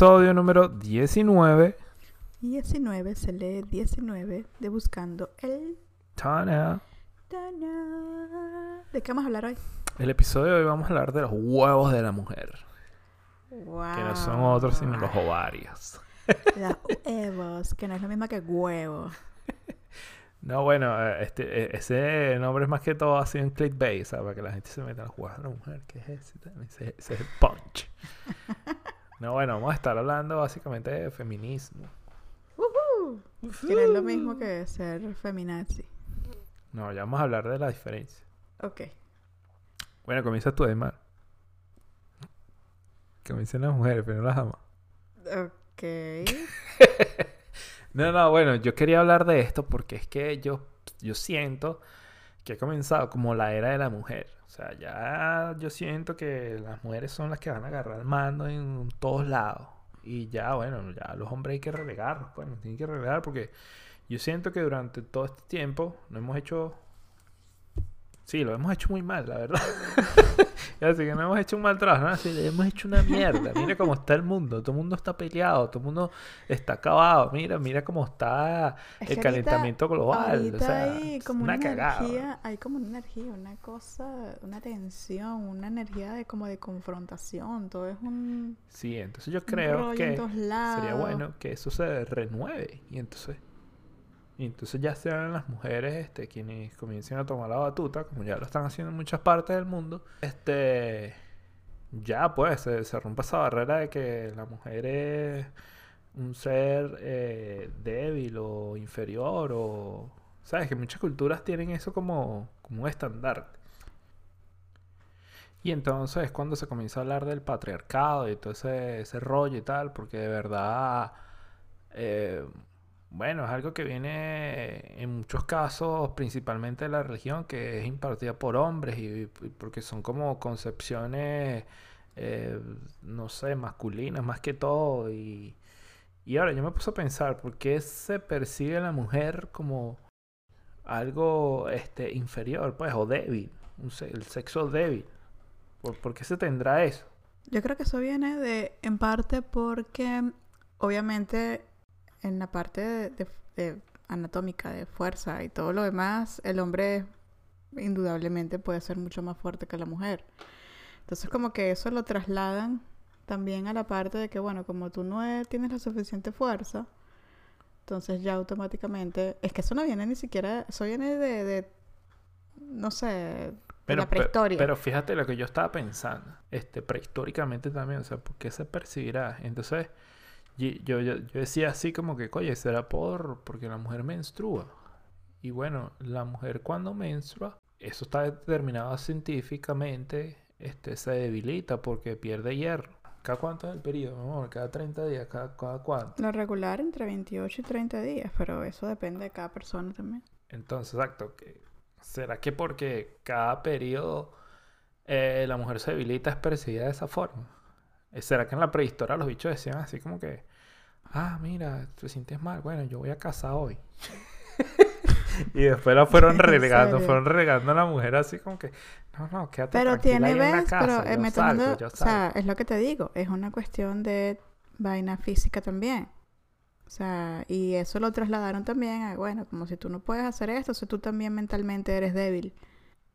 Episodio número 19. 19 se lee 19 de Buscando el Tana. Tana. ¿De qué vamos a hablar hoy? El episodio de hoy vamos a hablar de los huevos de la mujer. Wow. Que no son otros sino los ovarios. Los huevos, que no es lo mismo que huevo. No, bueno, eh, este, eh, ese nombre es más que todo así en clickbait, ¿sabes? Para que la gente se meta a huevos de la mujer. ¿Qué es? Ese, ese es el punch. No, bueno, vamos a estar hablando básicamente de feminismo. Que no es lo mismo que ser feminazi. No, ya vamos a hablar de la diferencia. Ok. Bueno, comienza tú, Aymar. Comiencen las mujeres, pero no las amas. Ok. No, no, bueno, yo quería hablar de esto porque es que yo, yo siento que ha comenzado como la era de la mujer. O sea, ya yo siento que las mujeres son las que van a agarrar mando en todos lados. Y ya, bueno, ya los hombres hay que relegarlos, pues, tienen que relegar porque yo siento que durante todo este tiempo no hemos hecho... Sí, lo hemos hecho muy mal, la verdad. Así que no hemos hecho un mal trabajo, ¿no? Así, hemos hecho una mierda. Mira cómo está el mundo. Todo el mundo está peleado, todo el mundo está acabado. Mira, mira cómo está Es el ahorita- calentamiento global. Ahorita o sea, hay como una una, cagada. energía, hay como una energía, una cosa, una tensión, una energía de como de confrontación. Todo es un, Sí, entonces yo creo que sería bueno que eso se renueve. Y entonces, y entonces ya sean las mujeres este, quienes comiencen a tomar la batuta, como ya lo están haciendo en muchas partes del mundo. Este, ya pues se, se rompa esa barrera de que la mujer es un ser eh, débil o inferior o... Sabes que muchas culturas tienen eso como, como un estandarte. Y entonces es cuando se comienza a hablar del patriarcado y todo ese, ese rollo y tal, porque de verdad, eh, bueno, es algo que viene en muchos casos, principalmente de la religión, que es impartida por hombres y, porque son como concepciones, eh, no sé, masculinas más que todo. Y, y ahora yo me puse a pensar, ¿por qué se percibe a la mujer como algo este, inferior, pues, o débil? El sexo débil. ¿Por, por qué se tendrá eso? Yo creo que eso viene de, en parte porque, obviamente, en la parte de, de- de anatómica, de fuerza y todo lo demás, el hombre indudablemente puede ser mucho más fuerte que la mujer. Entonces, como que eso lo trasladan también a la parte de que, bueno, como tú no eh, tienes la suficiente fuerza, entonces ya automáticamente, es que eso no viene ni siquiera, eso viene de, de no sé, Pero, la prehistoria. pero fíjate lo que yo estaba pensando, este, prehistóricamente también, o sea, ¿por qué se percibirá? Entonces, y- yo, yo, yo decía así como que, oye, será por porque la mujer menstrua. Y bueno, la mujer cuando menstrua, eso está determinado científicamente, este, se debilita porque pierde hierro. ¿Cada cuánto es el periodo, mi amor? ¿Cada 30 días? ¿Cada, cada cuánto? Lo regular entre 28 y 30 días, pero eso depende de cada persona también. Entonces, exacto. que- ¿Será que porque cada periodo eh, la mujer se debilita es percibida de esa forma? Eh, ¿Será que en la prehistoria los bichos decían así como que, ah, mira, te sientes mal, bueno, yo voy a casa hoy? y después la fueron ¿En relegando, fueron relegando a la mujer así como que, no, no, quédate Pero tiene, ahí en la ¿ves? casa, Pero eh, yo me salgo, tomando- o sea, salgo". es lo que te digo, es una cuestión de vaina física también. O sea, y eso lo trasladaron también a, bueno, como si tú no puedes hacer esto, o sea, tú también mentalmente eres débil.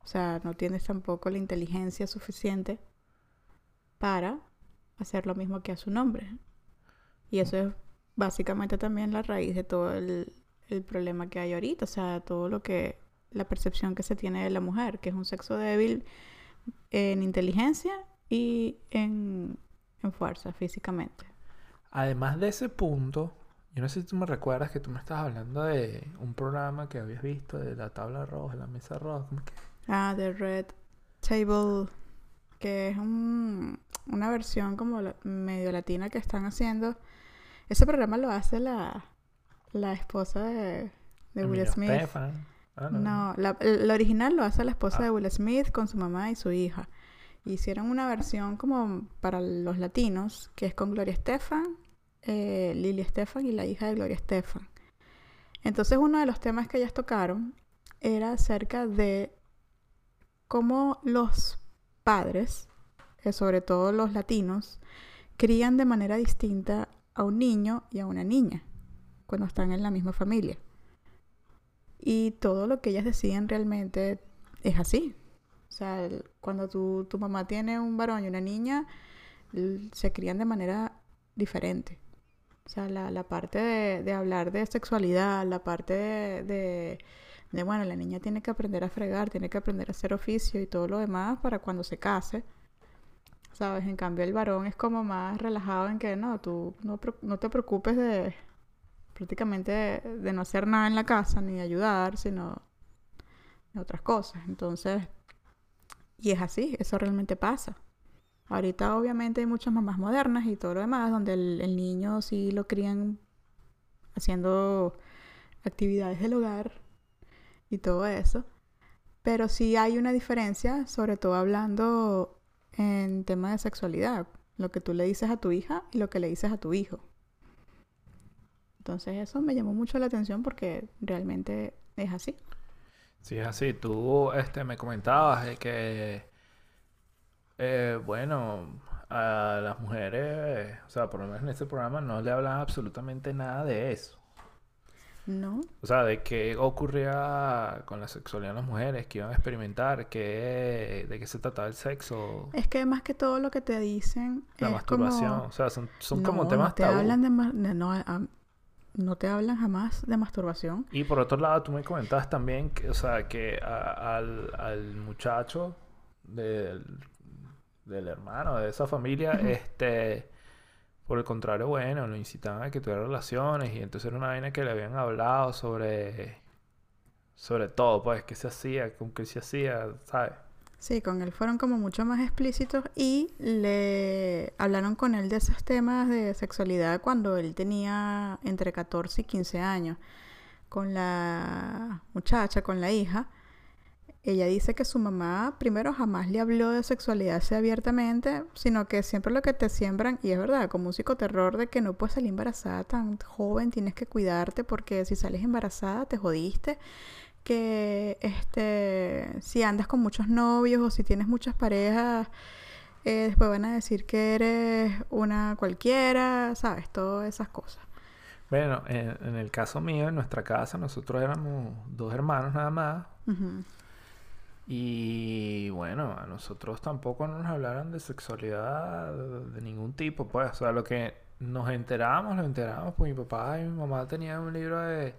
O sea, no tienes tampoco la inteligencia suficiente para hacer lo mismo que hace un hombre. Y eso es básicamente también la raíz de todo el, el problema que hay ahorita. O sea, todo lo que, la percepción que se tiene de la mujer, que es un sexo débil en inteligencia y en, en fuerza físicamente. Además de ese punto, yo no sé si tú me recuerdas que tú me estabas hablando de un programa que habías visto de la tabla roja, la mesa roja, ¿cómo es que? Ah, The Red Table, que es un- una versión como la- medio latina que están haciendo. Ese programa lo hace la, la esposa de, de Will Smith. Ah, no, No, la, el original lo hace la esposa Ah. de Will Smith con su mamá y su hija. Hicieron una versión como para los latinos, que es con Gloria Estefan, eh, Lily Estefan y la hija de Gloria Estefan. Entonces uno de los temas que ellas tocaron era acerca de cómo los padres, eh, sobre todo los latinos, crían de manera distinta a un niño y a una niña cuando están en la misma familia. Y todo lo que ellas deciden realmente es así. O sea, cuando tu, tu mamá tiene un varón y una niña, se crían de manera diferente. O sea, la, la parte de, de hablar de sexualidad, la parte de, de, de, bueno, la niña tiene que aprender a fregar, tiene que aprender a hacer oficio y todo lo demás para cuando se case. ¿Sabes? En cambio, el varón es como más relajado en que no, tú no, no te preocupes de prácticamente de, no hacer nada en la casa ni ayudar, sino de otras cosas. Entonces, y es así, eso realmente pasa. Ahorita obviamente hay muchas mamás modernas y todo lo demás, donde el, el niño sí lo crían haciendo actividades del hogar y todo eso. Pero sí hay una diferencia, sobre todo hablando en tema de sexualidad, lo que tú le dices a tu hija y lo que le dices a tu hijo. Entonces eso me llamó mucho la atención porque realmente es así. Sí, es así. Tú este, me comentabas de que, eh, bueno, a las mujeres, o sea, por lo menos en este programa no le hablan absolutamente nada de eso. ¿No? O sea, de qué ocurría con la sexualidad en las mujeres, que iban a experimentar, qué, de qué se trataba el sexo, Es que más que todo lo que te dicen la es masturbación. como... O sea, son, son no, como temas no te tabú. hablan de, ma- de- no, a- no te hablan jamás de masturbación. Y por otro lado, tú me comentabas también que, o sea, que a- al, al muchacho del, del hermano de esa familia, este, por el contrario, bueno, lo incitaban a que tuviera relaciones y entonces era una vaina que le habían hablado sobre, sobre todo, pues, qué se hacía, con qué se hacía, ¿sabes? Sí, con él fueron como mucho más explícitos y le hablaron con él de esos temas de sexualidad cuando él tenía entre 14 y 15 años. Con la muchacha, con la hija, ella dice que su mamá primero jamás le habló de sexualidad así abiertamente, sino que siempre lo que te siembran, y es verdad, como un psicoterror de que no puedes salir embarazada tan joven, tienes que cuidarte porque si sales embarazada te jodiste que este si andas con muchos novios o si tienes muchas parejas eh, después van a decir que eres una cualquiera, sabes, todas esas cosas. Bueno, en, en el caso mío, en nuestra casa, nosotros éramos dos hermanos nada más. Y bueno, a nosotros tampoco nos hablaron de sexualidad de ningún tipo, pues. O sea, lo que nos enterábamos, lo enterábamos, pues mi papá y mi mamá tenían un libro de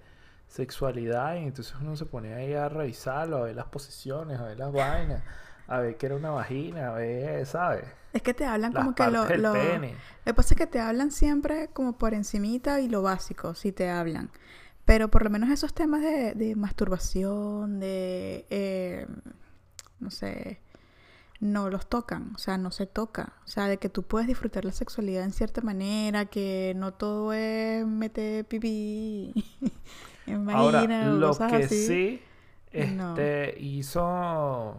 sexualidad y entonces uno se ponía ahí a revisarlo, a ver las posiciones, a ver las vainas, a ver qué era una vagina, a ver, ¿sabes? Es que te hablan Las como que lo, lo-. Lo que pasa es que te hablan siempre como por encimita y lo básico, si te hablan. Pero por lo menos esos temas de, de masturbación, de... eh, no sé, no los tocan, o sea, no se toca. O sea, de que tú puedes disfrutar la sexualidad en cierta manera, que no todo es meter pipí en Ahora, lo cosas que así. sí No. este, hizo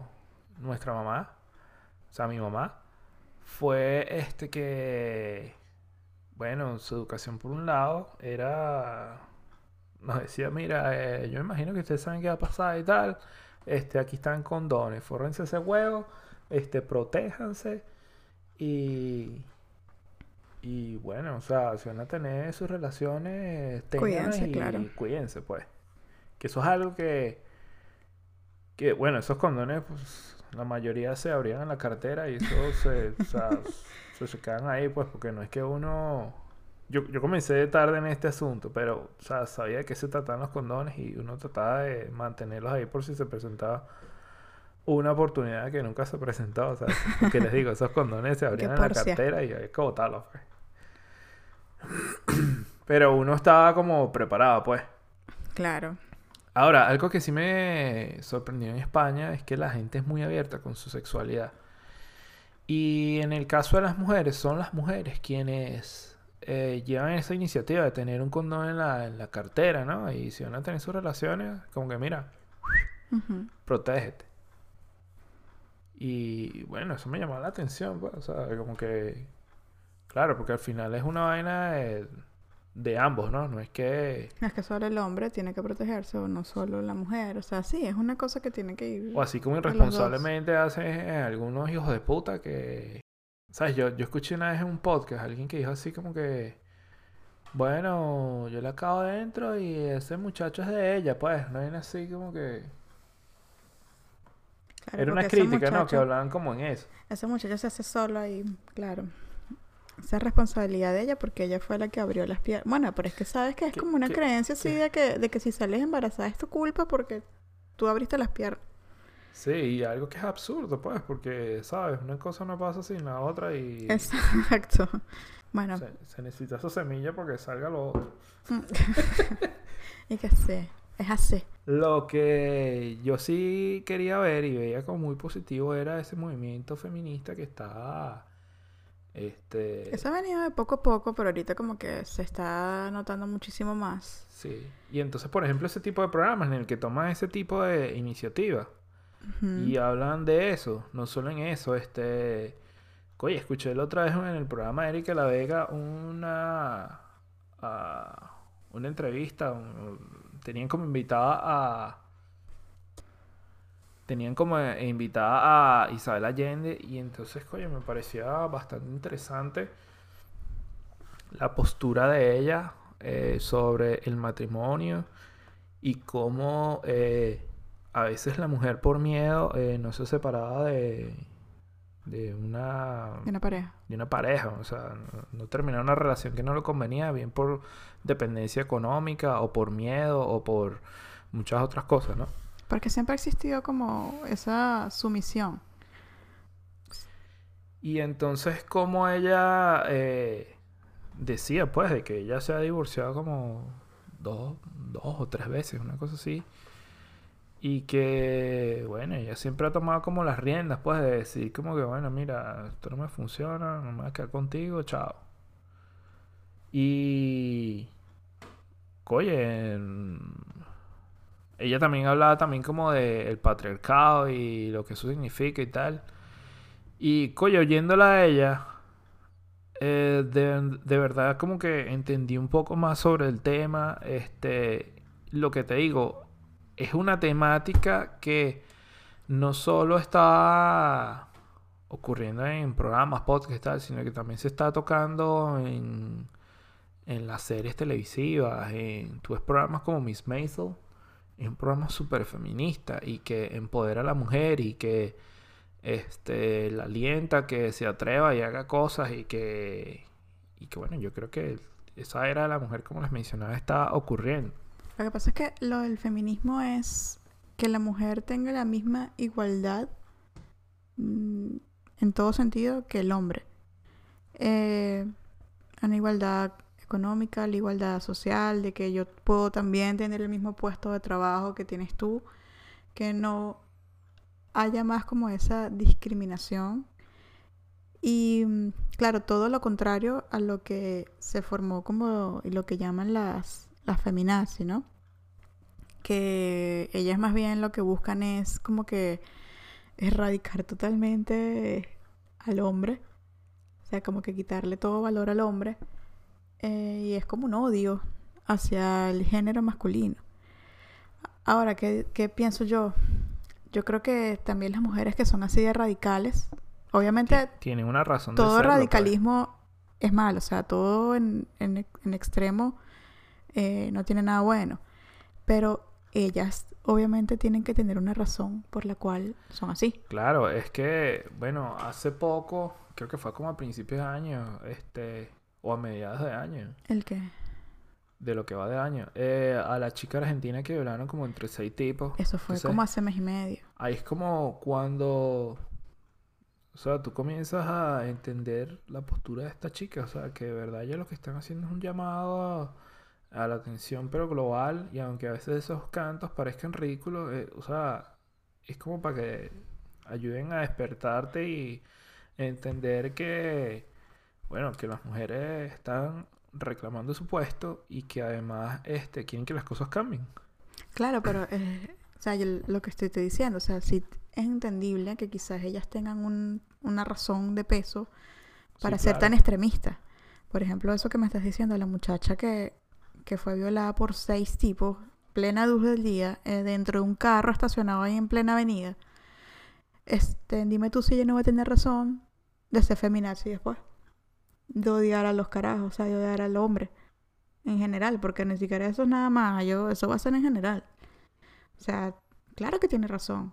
nuestra mamá, o sea, mi mamá, fue este que, bueno, su educación por un lado era, nos decía, mira, eh, yo imagino que ustedes saben qué va a pasar y tal, este, aquí están condones, fórrense ese huevo, este, protéjanse y... Y bueno, o sea, si van a tener sus relaciones, Cuídense, y claro. cuídense, pues. Que eso es algo que, que bueno, esos condones, pues, la mayoría se abrían en la cartera y eso se, o sea, se, se quedan ahí, pues, porque no es que uno... Yo, yo comencé de tarde en este asunto, pero, o sea, sabía de qué se trataban los condones y uno trataba de mantenerlos ahí por si se presentaba una oportunidad que nunca se presentó, o sea, porque les digo, esos condones se abrían en la cartera y hay que botarlos, pues. Pero uno estaba como preparado, pues. Claro. Ahora, algo que sí me sorprendió en España es que la gente es muy abierta con su sexualidad. Y en el caso de las mujeres, son las mujeres quienes eh, llevan esa iniciativa de tener un condón en la, en la cartera, ¿no? Y si van a tener sus relaciones, como que mira, Ujú. protégete. Y bueno, eso me llamó la atención, pues, o sea, como que, claro, porque al final es una vaina de, de ambos, ¿no? No es que... No es que solo el hombre tiene que protegerse o no solo la mujer. O sea, sí, es una cosa que tiene que ir. O así como irresponsablemente hacen algunos hijos de puta que ¿Sabes? Yo, yo escuché una vez en un podcast alguien que dijo así como que, bueno, yo le acabo dentro y ese muchacho es de ella, pues, no viene así como que... Claro, Era una crítica, ¿no? Que hablaban como en eso. Ese muchacho se hace solo ahí, claro. Esa es responsabilidad de ella porque ella fue la que abrió las piernas. Bueno, pero es que sabes que es ¿Qué- como una creencia así de que, de que si sales embarazada es tu culpa porque tú abriste las piernas. Sí, y algo que es absurdo, pues, porque, ¿sabes? Una cosa no pasa sin la otra y Exacto. Bueno, se, se necesita esa semilla porque salga lo otro. y que sí, es así. Lo que yo sí quería ver y veía como muy positivo era ese movimiento feminista que está, este, Eso ha venido de poco a poco, pero ahorita como que se está notando muchísimo más. sí. Y entonces, por ejemplo, ese tipo de programas en el que toman ese tipo de y hablan de eso, no solo en eso, este, oye, escuché la otra vez en el programa de Erika La Vega una, ah, una entrevista, tenían como invitada a, tenían como eh, invitada a Isabel Allende y entonces, coño, me parecía bastante interesante la postura de ella eh, sobre el matrimonio y cómo eh, a veces la mujer por miedo eh, no se separaba de, de una De una pareja. de una pareja, o sea, no, no terminaba una relación que no le convenía, bien por dependencia económica o por miedo o por muchas otras cosas, ¿no? Porque siempre ha existido como esa sumisión. Y entonces como ella eh, decía, pues, de que ella se ha divorciado como dos, dos o tres veces, una cosa así. Y que, bueno, ella siempre ha tomado como las riendas, pues, de decir como que, bueno, mira, esto no me funciona, no me voy a quedar contigo, chao. Y, oye, ella también hablaba también como de el patriarcado y lo que eso significa y tal. Y, coño, oyéndola a ella, eh, de, de verdad como que entendí un poco más sobre el tema. Este, lo que te digo, es una temática que no solo está ocurriendo en programas, podcasts sino que también se está tocando en, en las series televisivas. En, ves programas como Miss Maisel, es un programa súper feminista y que empodera a la mujer y que este, la alienta que se atreva y haga cosas y que, y que bueno, yo creo que esa era de la mujer, como les mencionaba, está ocurriendo. Lo que pasa es que lo del feminismo es que la mujer tenga la misma igualdad mm, en todo sentido que el hombre. Eh, una igualdad económica, la igualdad social, de que yo puedo también tener el mismo puesto de trabajo que tienes tú, que no haya más como esa discriminación. Y mm, claro, todo lo contrario a lo que se formó como y lo que llaman las, las feminazis, ¿no? Que ellas más bien lo que buscan es como que erradicar totalmente al hombre, o sea, como que quitarle todo valor al hombre, eh, y es como un odio hacia el género masculino. Ahora, ¿qué, qué pienso yo? Yo creo que también las mujeres que son así de radicales, obviamente Tienen una razón de todo pues. radicalismo es malo, o sea, todo en, en, en extremo eh, no tiene nada bueno. Pero ellas obviamente tienen que tener una razón por la cual son así. Claro, es que, bueno, hace poco, creo que fue como a principios de año, este, o a mediados de año, El que de lo que va de año, eh, a la chica argentina que violaron como entre seis tipos. eso fue Entonces, como hace mes y medio. Ahí es como cuando, o sea, tú comienzas a entender la postura de esta chica, o sea, que de verdad ellos lo que están haciendo es un llamado a, a la atención, pero global, y aunque a veces esos cantos parezcan ridículos, eh, o sea, es como para que ayuden a despertarte y entender que, bueno, que las mujeres están reclamando su puesto y que además este, quieren que las cosas cambien. Claro, pero eh, o sea, yo lo que estoy, estoy diciendo, o sea, sí es entendible que quizás ellas tengan un- una razón de peso Sí, para ser claro. tan extremistas. Por ejemplo, eso que me estás diciendo, la muchacha que, que fue violada por seis tipos, plena luz del día, eh, dentro de un carro estacionado ahí en plena avenida. Este, dime tú si ella no va a tener razón de ser feminazi después. De odiar a los carajos, o sea, de odiar al hombre en general, porque ni siquiera eso es nada más, yo, eso va a ser en general. O sea, claro que tiene razón.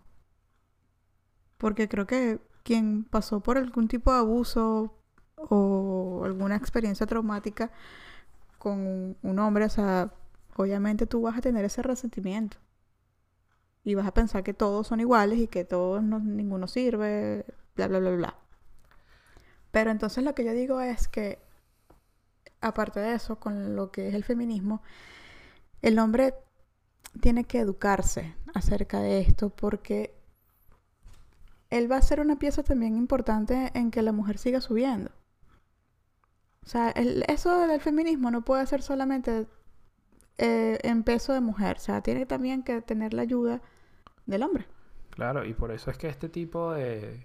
Porque creo que quien pasó por algún tipo de abuso o alguna experiencia traumática con un hombre, o sea, obviamente tú vas a tener ese resentimiento. Y vas a pensar que todos son iguales y que todos no, ninguno sirve, bla, bla, bla, bla. Pero entonces lo que yo digo es que, aparte de eso, con lo que es el feminismo, el hombre tiene que educarse acerca de esto porque él va a ser una pieza también importante en que la mujer siga subiendo. O sea, eso del feminismo no puede ser solamente eh, en peso de mujer. O sea, tiene también que tener la ayuda del hombre. Claro, y por eso es que este tipo de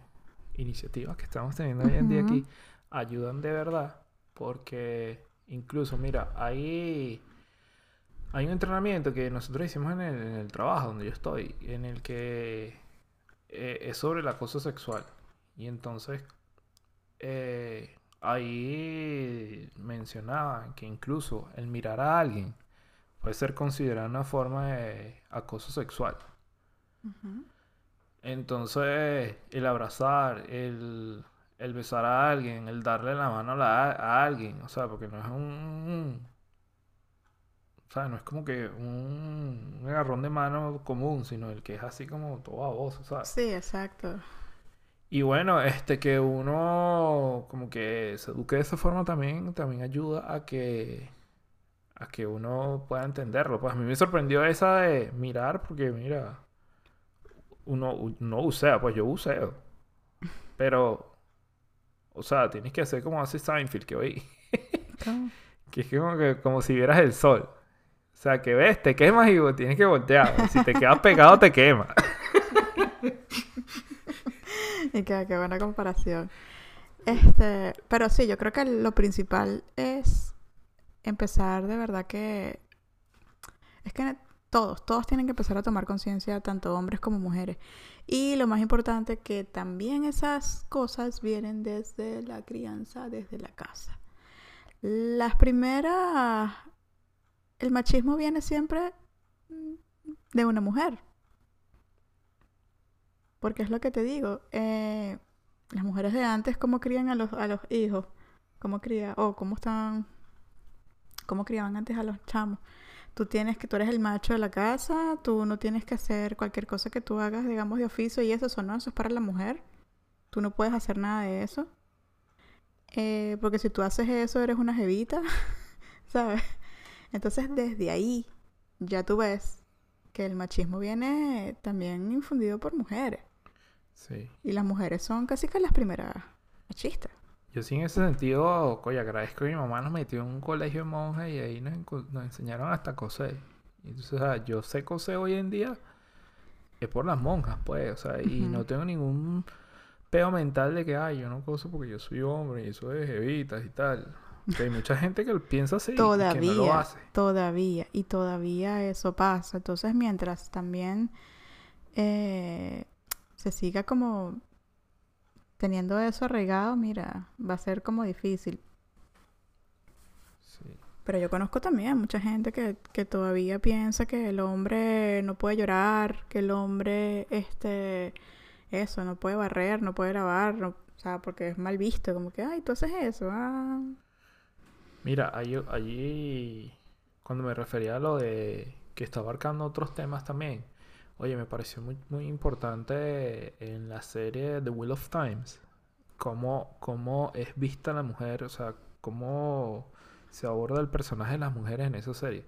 iniciativas que estamos teniendo hoy en día aquí ayudan de verdad. Porque incluso, mira, hay, hay un entrenamiento que nosotros hicimos en el, trabajo donde yo estoy, en el que eh, es sobre el acoso sexual. Y entonces eh, ahí mencionaba que incluso el mirar a alguien puede ser considerado una forma de acoso sexual. Entonces, el abrazar, el, besar a alguien, el darle la mano a, alguien, o sea, porque no es un, o sea, no es como que un, agarrón de mano común, sino el que es así como todo a vos, ¿sabes? Sí, exacto. Y bueno, este que uno como que se eduque de esa forma también, también ayuda a que a que uno pueda entenderlo. Pues a mí me sorprendió esa de mirar, porque mira, uno no usea, pues yo useo. Pero, o sea, tienes que hacer como hace Seinfeld que hoy. que es como, que, como si vieras el sol. O sea, que ves, te quemas y tienes que voltear. Si te quedas pegado, te quema. y qué, qué buena comparación. Este, pero sí, yo creo que lo principal es empezar de verdad que... Es que todos, todos tienen que empezar a tomar conciencia, tanto hombres como mujeres. Y lo más importante, que también esas cosas vienen desde la crianza, desde la casa. Las primeras... El machismo viene siempre de una mujer. Porque es lo que te digo. Eh, las mujeres de antes, ¿cómo crían a los, a los hijos? ¿Cómo crían? O cómo están cómo criaban antes a los chamos. Tú tienes que, tú eres el macho de la casa, tú no tienes que hacer cualquier cosa que tú hagas, digamos, de oficio y eso, eso no, eso es para la mujer. Tú no puedes hacer nada de eso. Eh, porque si tú haces eso, eres una jevita, ¿sabes? Entonces, desde ahí, ya tú ves que el machismo viene también infundido por mujeres. Sí. Y las mujeres son casi que las primeras machistas. Yo sí en ese sentido, coño, agradezco que mi mamá nos metió en un colegio de monjas y ahí nos, enseñaron hasta coser. Entonces, o sea, yo sé coser hoy en día es por las monjas, pues, o sea, y no tengo ningún peo mental de que, ay, yo no coso porque yo soy hombre y eso es evitas y tal. hay mucha gente que piensa así todavía, y que no lo hace. Todavía, y todavía eso pasa. Entonces, mientras también eh, se siga como teniendo eso arraigado, mira, va a ser como difícil. Sí. Pero yo conozco también mucha gente que, que, todavía piensa que el hombre no puede llorar, que el hombre, este, eso, no puede barrer, no puede lavar, o sea, porque es mal visto, como que, ay, tú haces eso, ah. Mira, allí, allí, cuando me refería a lo de que está abarcando otros temas también, Oye, me pareció muy, importante en la serie The Wheel of Times cómo, cómo es vista la mujer, o sea, cómo se aborda el personaje de las mujeres en esa serie.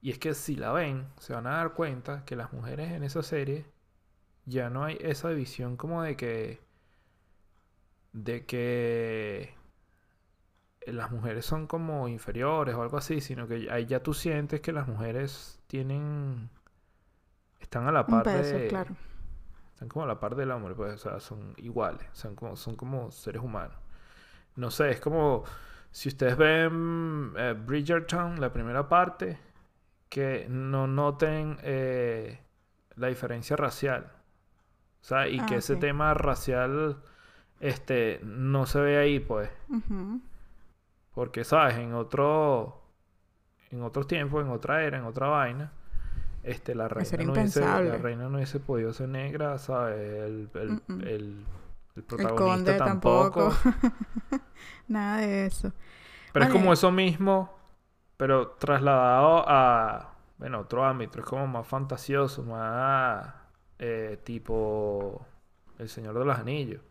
Y es que si la ven, se van a dar cuenta que las mujeres en esa serie ya no hay esa división como de que de que las mujeres son como inferiores o algo así, sino que ahí ya tú sientes que las mujeres tienen están a la par de... Claro. Están como a la par del hombre, pues, o sea, son iguales, son como, son como seres humanos. No sé, es como si ustedes ven eh, Bridgerton, la primera parte, que no noten eh, la diferencia racial. O sea, y que ese tema racial este, no se ve ahí, pues. Porque, ¿sabes? En otro, en otros tiempos, en otra era, en otra vaina, este, la reina, no hubiese, la reina no hubiese podido ser negra, ¿sabes? El, el, Mm-mm. el, el El protagonista conde tampoco. tampoco. Nada de eso. Pero es como eso mismo, pero trasladado a, bueno, otro ámbito. Es como más fantasioso, más eh, tipo El Señor de los Anillos.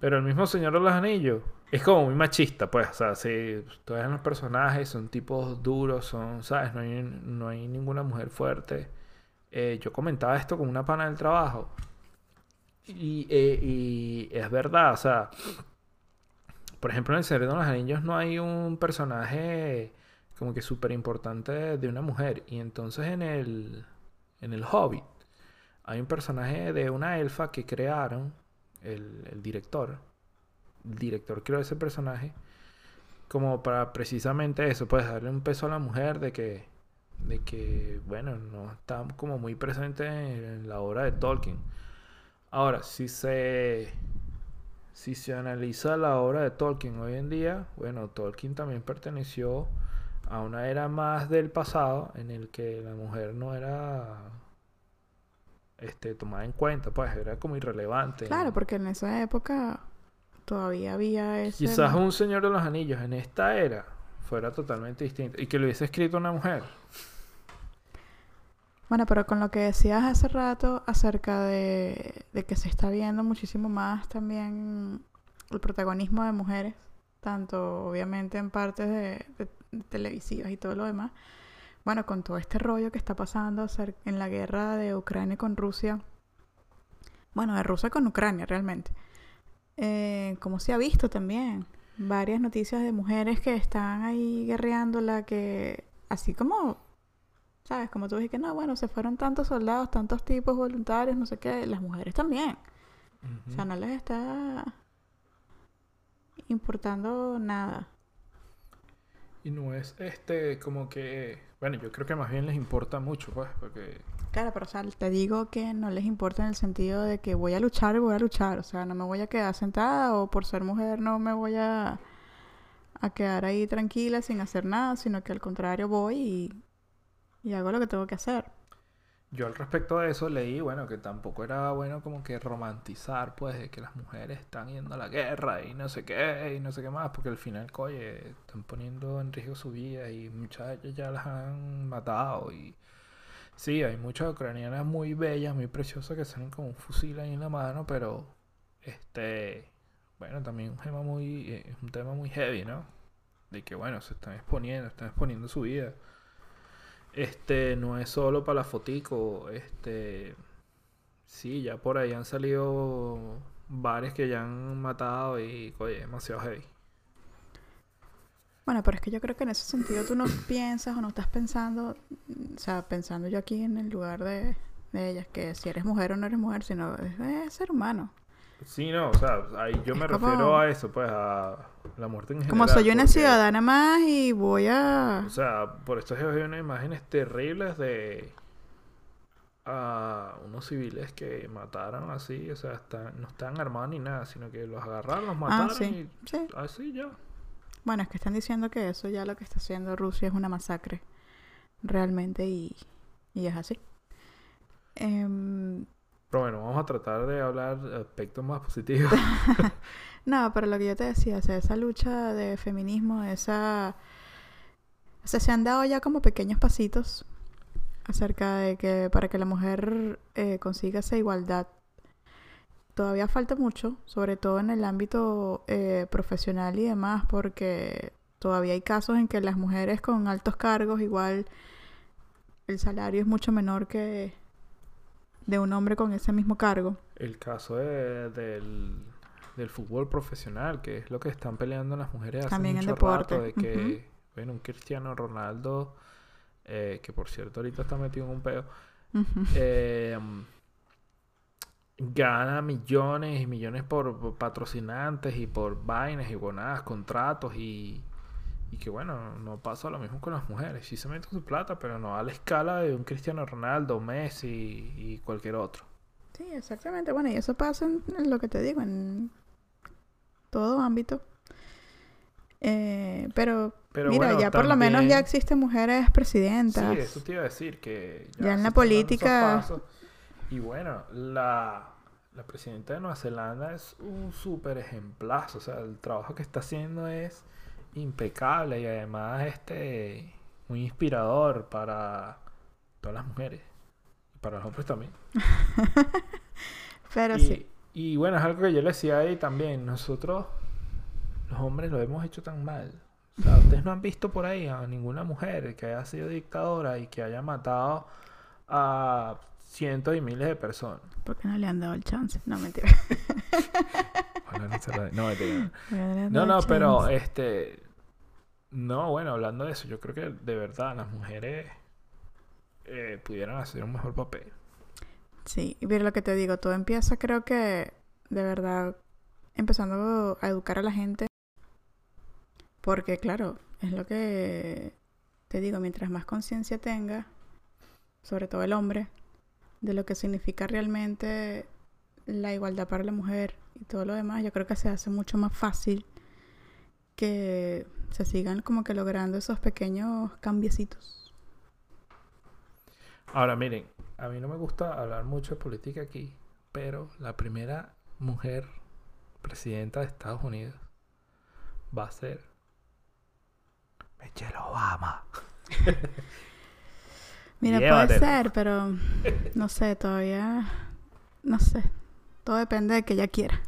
Pero el mismo Señor de los Anillos es como muy machista, pues. O sea, si todos los personajes son tipos duros, son, ¿sabes? No hay, no hay ninguna mujer fuerte. Eh, yo comentaba esto con una pana del trabajo. Y, eh, y es verdad, o sea, por ejemplo, en El Señor de los Anillos no hay un personaje como que súper importante de una mujer. Y entonces en el, en el Hobbit hay un personaje de una elfa que crearon, el, director. El director creó ese personaje como para precisamente eso, pues darle un peso a la mujer de que, de que bueno, no está como muy presente en la obra de Tolkien. Ahora, si se si se analiza la obra de Tolkien hoy en día, bueno, Tolkien también perteneció a una era más del pasado en el que la mujer no era este tomada en cuenta, pues era como irrelevante. Claro, porque en esa época todavía había ese... Quizás un Señor de los Anillos en esta era fuera totalmente distinto y que lo hubiese escrito una mujer. Bueno, pero con lo que decías hace rato acerca de, de que se está viendo muchísimo más también el protagonismo de mujeres, tanto obviamente en partes de, de- de televisivas y todo lo demás. Bueno, con todo este rollo que está pasando en la guerra de Ucrania con Rusia, bueno, de Rusia con Ucrania realmente, eh, como se ha visto también, varias noticias de mujeres que están ahí guerreándola, que así como ¿Sabes? Como tú dijiste, no, bueno, se fueron tantos soldados, tantos tipos voluntarios, no sé qué, las mujeres también. O sea, no les está importando nada. Y no es este como que, bueno, yo creo que más bien les importa mucho, pues, porque Claro, pero o sea, te digo que no les importa en el sentido de que voy a luchar y voy a luchar. O sea, no me voy a quedar sentada o por ser mujer no me voy a, a quedar ahí tranquila sin hacer nada, sino que al contrario voy y, y hago lo que tengo que hacer. Yo al respecto de eso leí, bueno, que tampoco era bueno como que romantizar, pues, de que las mujeres están yendo a la guerra y no sé qué, y no sé qué más, porque al final, oye, están poniendo en riesgo su vida y muchas de ellas ya las han matado y... Sí, hay muchas ucranianas muy bellas, muy preciosas que salen con un fusil ahí en la mano, pero este, bueno, también un tema muy, eh, un tema muy heavy, ¿no? De que bueno, se están exponiendo, están exponiendo su vida. Este, no es solo para la fotico, este, sí, ya por ahí han salido bares que ya han matado y, oye, demasiado heavy. Bueno, pero es que yo creo que en ese sentido tú no piensas o no estás pensando, o sea, pensando yo aquí en el lugar de, de ellas, que si eres mujer o no eres mujer, sino es, es ser humano. Sí, no, o sea, ahí yo me como- refiero a eso, pues, a la muerte en general. Como soy una porque- ciudadana más y voy a... O sea, por esto hay unas imágenes terribles de a unos civiles que mataron así, o sea, están- no están armados ni nada, sino que los agarraron, los Ah, mataron sí, sí. y así ya. Bueno, es que están diciendo que eso ya lo que está haciendo Rusia es una masacre, realmente, y, y es así. Em, Pero bueno, vamos a tratar de hablar de aspectos más positivos. No, pero lo que yo te decía, o sea, esa lucha de feminismo, esa... O sea, se han dado ya como pequeños pasitos acerca de que para que la mujer eh, consiga esa igualdad. Todavía falta mucho, sobre todo en el ámbito eh, profesional y demás, porque todavía hay casos en que las mujeres con altos cargos igual el salario es mucho menor que de un hombre con ese mismo cargo. El caso de- del, del fútbol profesional, que es lo que están peleando las mujeres hace También en mucho deporte, rato, de que, bueno, un Cristiano Ronaldo, eh, que por cierto ahorita está metido en un peo, eh, gana millones y millones por, por patrocinantes y por vainas y bonadas, contratos y, y que bueno, no pasa lo mismo con las mujeres. Sí se meten su plata, pero no a la escala de un Cristiano Ronaldo, Messi y cualquier otro. Sí, exactamente. Bueno, y eso pasa en, en lo que te digo, en todo ámbito. Eh, pero, Pero mira, bueno, ya por lo menos ya existen mujeres presidentas. Sí, eso te iba a decir que Ya en la política-. Y bueno, la, la presidenta de Nueva Zelanda es un súper ejemplazo. O sea, el trabajo que está haciendo es impecable y además este muy inspirador para todas las mujeres. Para los hombres también. Pero y, sí. Y bueno, es algo que yo le decía ahí también. Nosotros, los hombres, lo hemos hecho tan mal. O sea, ustedes no han visto por ahí a ninguna mujer que haya sido dictadora y que haya matado a cientos y miles de personas. ¿Por qué no le han dado el chance? No, mentira. No mentira. ¿Por qué le han no, no, pero este. No, bueno, hablando de eso, yo creo que de verdad las mujeres eh, pudieran hacer un mejor papel. Sí, y mira lo que te digo, todo empieza creo que de verdad empezando a educar a la gente. Porque claro, es lo que te digo, mientras más conciencia tenga, sobre todo el hombre, de lo que significa realmente la igualdad para la mujer y todo lo demás, yo creo que se hace mucho más fácil que se sigan como que logrando esos pequeños cambiecitos. Ahora, miren, a mí no me gusta hablar mucho de política aquí, pero la primera mujer presidenta de Estados Unidos va a ser Michelle Obama. Mira, Llévatelo. puede ser, pero no sé, todavía no sé. Todo depende de que ella quiera.